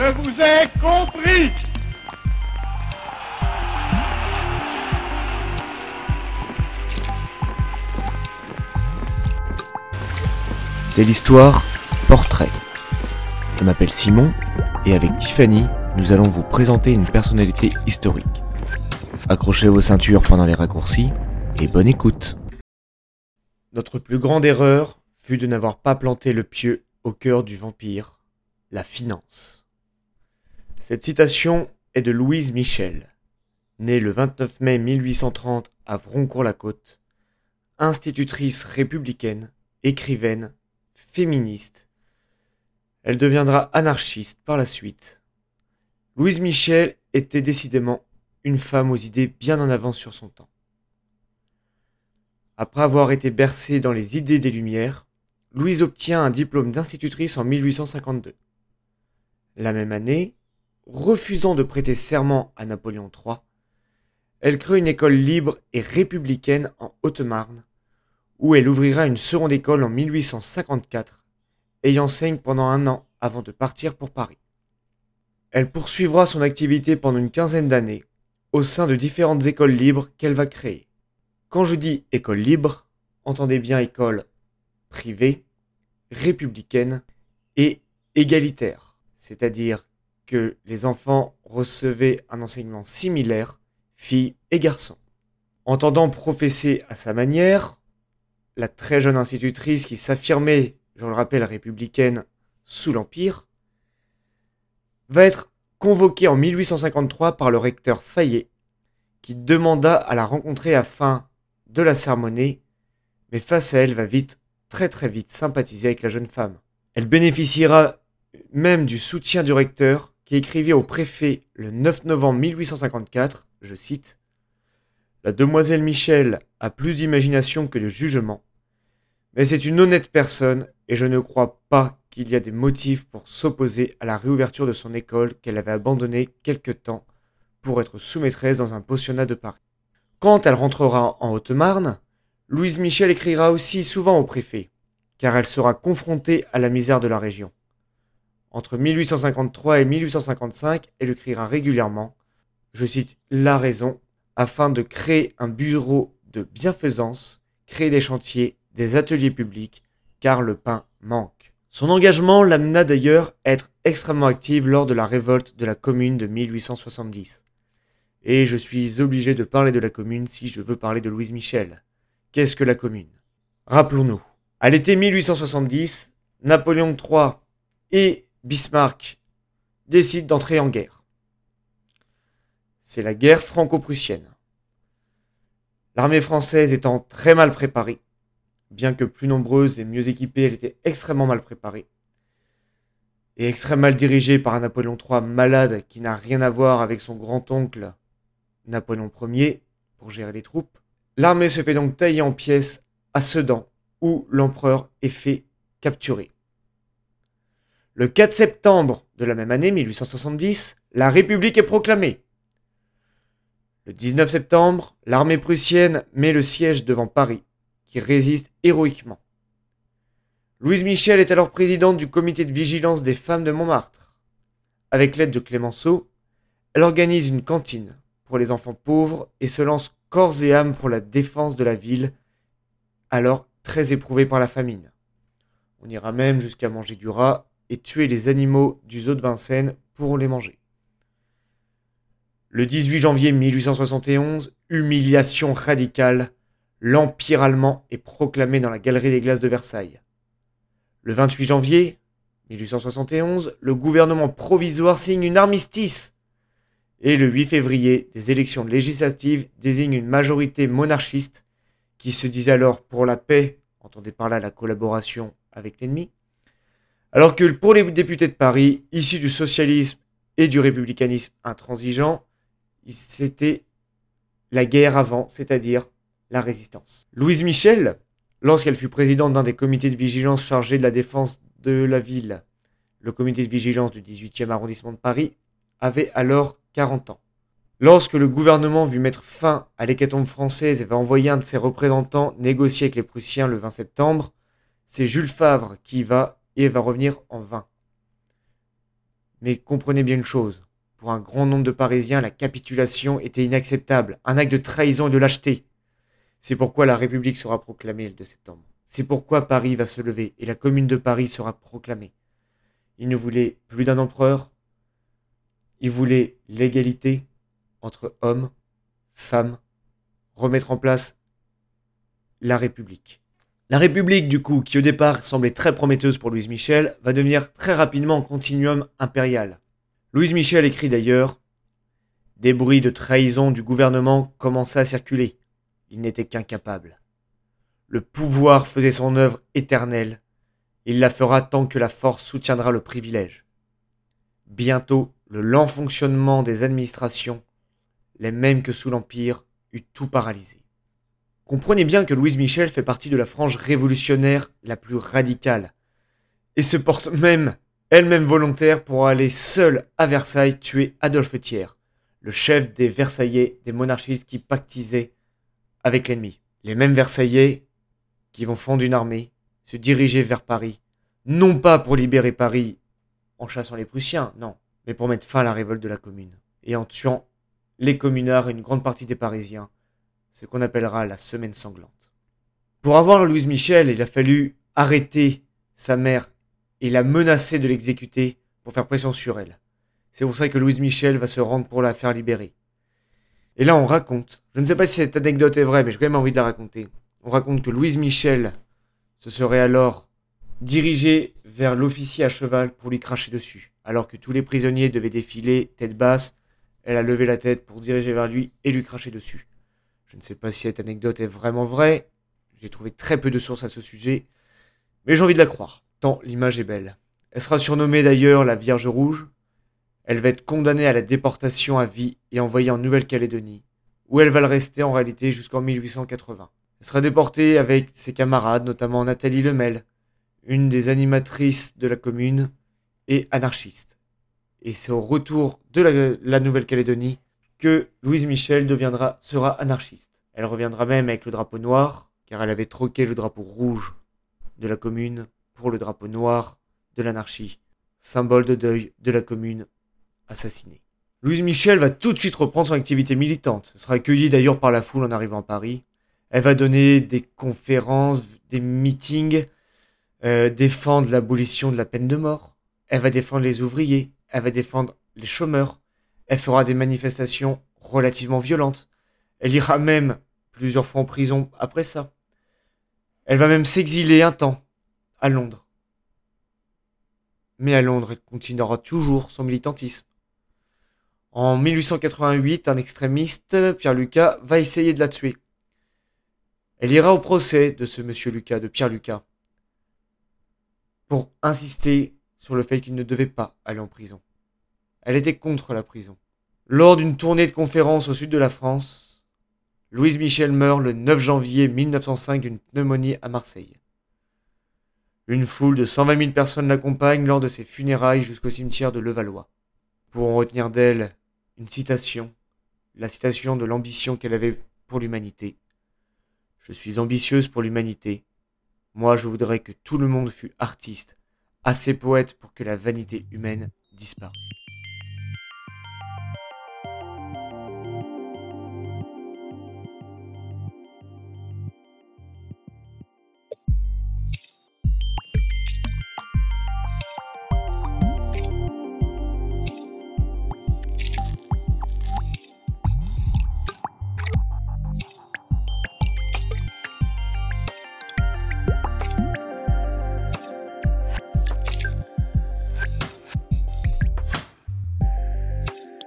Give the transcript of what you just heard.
Je vous ai compris C'est l'histoire Portrait. Je m'appelle Simon et avec Tiffany, nous allons vous présenter une personnalité historique. Accrochez vos ceintures pendant les raccourcis et bonne écoute. Notre plus grande erreur fut de n'avoir pas planté le pieu au cœur du vampire, la finance. Cette citation est de Louise Michel, née le 29 mai 1830 à Vroncourt-la-Côte, institutrice républicaine, écrivaine, féministe. Elle deviendra anarchiste par la suite. Louise Michel était décidément une femme aux idées bien en avance sur son temps. Après avoir été bercée dans les idées des Lumières, Louise obtient un diplôme d'institutrice en 1852. La même année, refusant de prêter serment à Napoléon III, elle crée une école libre et républicaine en Haute-Marne, où elle ouvrira une seconde école en 1854 et y enseigne pendant un an avant de partir pour Paris. Elle poursuivra son activité pendant une quinzaine d'années au sein de différentes écoles libres qu'elle va créer. Quand je dis école libre, entendez bien école privée, républicaine et égalitaire, c'est-à-dire que les enfants recevaient un enseignement similaire, filles et garçons. Entendant professer à sa manière, la très jeune institutrice qui s'affirmait, je le rappelle, républicaine sous l'Empire, va être convoquée en 1853 par le recteur Fayet, qui demanda à la rencontrer afin de la sermonner, mais face à elle va vite, très très vite, sympathiser avec la jeune femme. Elle bénéficiera même du soutien du recteur, qui écrivit au préfet le 9 novembre 1854, je cite, La demoiselle Michel a plus d'imagination que de jugement, mais c'est une honnête personne et je ne crois pas qu'il y a des motifs pour s'opposer à la réouverture de son école qu'elle avait abandonnée quelque temps pour être sous-maîtresse dans un pensionnat de Paris. Quand elle rentrera en Haute-Marne, Louise Michel écrira aussi souvent au préfet, car elle sera confrontée à la misère de la région. Entre 1853 et 1855, elle écrira régulièrement, je cite la raison, afin de créer un bureau de bienfaisance, créer des chantiers, des ateliers publics, car le pain manque. Son engagement l'amena d'ailleurs à être extrêmement active lors de la révolte de la commune de 1870. Et je suis obligé de parler de la commune si je veux parler de Louise Michel. Qu'est-ce que la commune? Rappelons-nous, à l'été 1870, Napoléon III et Bismarck décident d'entrer en guerre. C'est la guerre franco-prussienne. L'armée française étant très mal préparée, bien que plus nombreuse et mieux équipée, elle était extrêmement mal préparée. Et extrêmement mal dirigée par un Napoléon III malade qui n'a rien à voir avec son grand-oncle Napoléon Ier pour gérer les troupes. L'armée se fait donc tailler en pièces à Sedan, où l'empereur est fait capturer. Le 4 septembre de la même année, 1870, la République est proclamée. Le 19 septembre, l'armée prussienne met le siège devant Paris qui résiste héroïquement. Louise Michel est alors présidente du comité de vigilance des femmes de Montmartre. Avec l'aide de Clémenceau, elle organise une cantine pour les enfants pauvres et se lance corps et âme pour la défense de la ville, alors très éprouvée par la famine. On ira même jusqu'à manger du rat et tuer les animaux du zoo de Vincennes pour les manger. Le 18 janvier 1871, humiliation radicale, l'Empire allemand est proclamé dans la Galerie des Glaces de Versailles. Le 28 janvier 1871, le gouvernement provisoire signe une armistice. Et le 8 février, des élections législatives désignent une majorité monarchiste qui se disait alors pour la paix, entendez par là la collaboration avec l'ennemi, alors que pour les députés de Paris, issus du socialisme et du républicanisme intransigeant, c'était la guerre avant, c'est-à-dire la résistance. Louise Michel, lorsqu'elle fut présidente d'un des comités de vigilance chargés de la défense de la ville, le comité de vigilance du 18e arrondissement de Paris, avait alors 40 ans. Lorsque le gouvernement vut mettre fin à l'hécatombe française et va envoyer un de ses représentants négocier avec les Prussiens le 20 septembre, c'est Jules Favre qui va et va revenir en vain. Mais comprenez bien une chose, pour un grand nombre de Parisiens, la capitulation était inacceptable, un acte de trahison et de lâcheté. C'est pourquoi la République sera proclamée le 2 septembre. C'est pourquoi Paris va se lever et la commune de Paris sera proclamée. Il ne voulait plus d'un empereur, il voulait l'égalité entre hommes, femmes, remettre en place la République. La République, du coup, qui au départ semblait très prometteuse pour Louise Michel, va devenir très rapidement un continuum impérial. Louise Michel écrit d'ailleurs Des bruits de trahison du gouvernement commençaient à circuler. Il n'était qu'incapable. Le pouvoir faisait son œuvre éternelle. Il la fera tant que la force soutiendra le privilège. Bientôt, le lent fonctionnement des administrations, les mêmes que sous l'Empire, eut tout paralysé. Comprenez bien que Louise Michel fait partie de la frange révolutionnaire la plus radicale, et se porte même elle-même volontaire pour aller seule à Versailles tuer Adolphe Thiers, le chef des Versaillais, des monarchistes qui pactisaient avec l'ennemi. Les mêmes Versaillais qui vont fondre une armée, se diriger vers Paris, non pas pour libérer Paris en chassant les Prussiens, non, mais pour mettre fin à la révolte de la commune, et en tuant les communards et une grande partie des Parisiens, ce qu'on appellera la semaine sanglante. Pour avoir Louise Michel, il a fallu arrêter sa mère et la menacer de l'exécuter pour faire pression sur elle. C'est pour ça que Louise Michel va se rendre pour la faire libérer. Et là, on raconte, je ne sais pas si cette anecdote est vraie, mais j'ai quand même envie de la raconter. On raconte que Louise Michel se serait alors dirigée vers l'officier à cheval pour lui cracher dessus. Alors que tous les prisonniers devaient défiler tête basse, elle a levé la tête pour diriger vers lui et lui cracher dessus. Je ne sais pas si cette anecdote est vraiment vraie, j'ai trouvé très peu de sources à ce sujet, mais j'ai envie de la croire, tant l'image est belle. Elle sera surnommée d'ailleurs la Vierge Rouge. Elle va être condamnée à la déportation à vie et envoyée en Nouvelle-Calédonie, où elle va le rester en réalité jusqu'en 1880. Elle sera déportée avec ses camarades, notamment Nathalie Lemel, une des animatrices de la commune et anarchiste. Et c'est au retour de la, la Nouvelle-Calédonie que Louise Michel deviendra, sera anarchiste. Elle reviendra même avec le drapeau noir, car elle avait troqué le drapeau rouge de la commune pour le drapeau noir de l'anarchie, symbole de deuil de la commune assassinée. Louise Michel va tout de suite reprendre son activité militante. Elle sera accueillie d'ailleurs par la foule en arrivant à Paris. Elle va donner des conférences, des meetings, euh, défendre l'abolition de la peine de mort. Elle va défendre les ouvriers. Elle va défendre les chômeurs. Elle fera des manifestations relativement violentes. Elle ira même plusieurs fois en prison après ça. Elle va même s'exiler un temps à Londres. Mais à Londres, elle continuera toujours son militantisme. En 1888, un extrémiste, Pierre Lucas, va essayer de la tuer. Elle ira au procès de ce monsieur Lucas, de Pierre Lucas, pour insister sur le fait qu'il ne devait pas aller en prison. Elle était contre la prison. Lors d'une tournée de conférences au sud de la France, Louise Michel meurt le 9 janvier 1905 d'une pneumonie à Marseille. Une foule de 120 000 personnes l'accompagnent lors de ses funérailles jusqu'au cimetière de Levallois. Pour en retenir d'elle une citation, la citation de l'ambition qu'elle avait pour l'humanité. Je suis ambitieuse pour l'humanité. Moi, je voudrais que tout le monde fût artiste, assez poète pour que la vanité humaine disparût.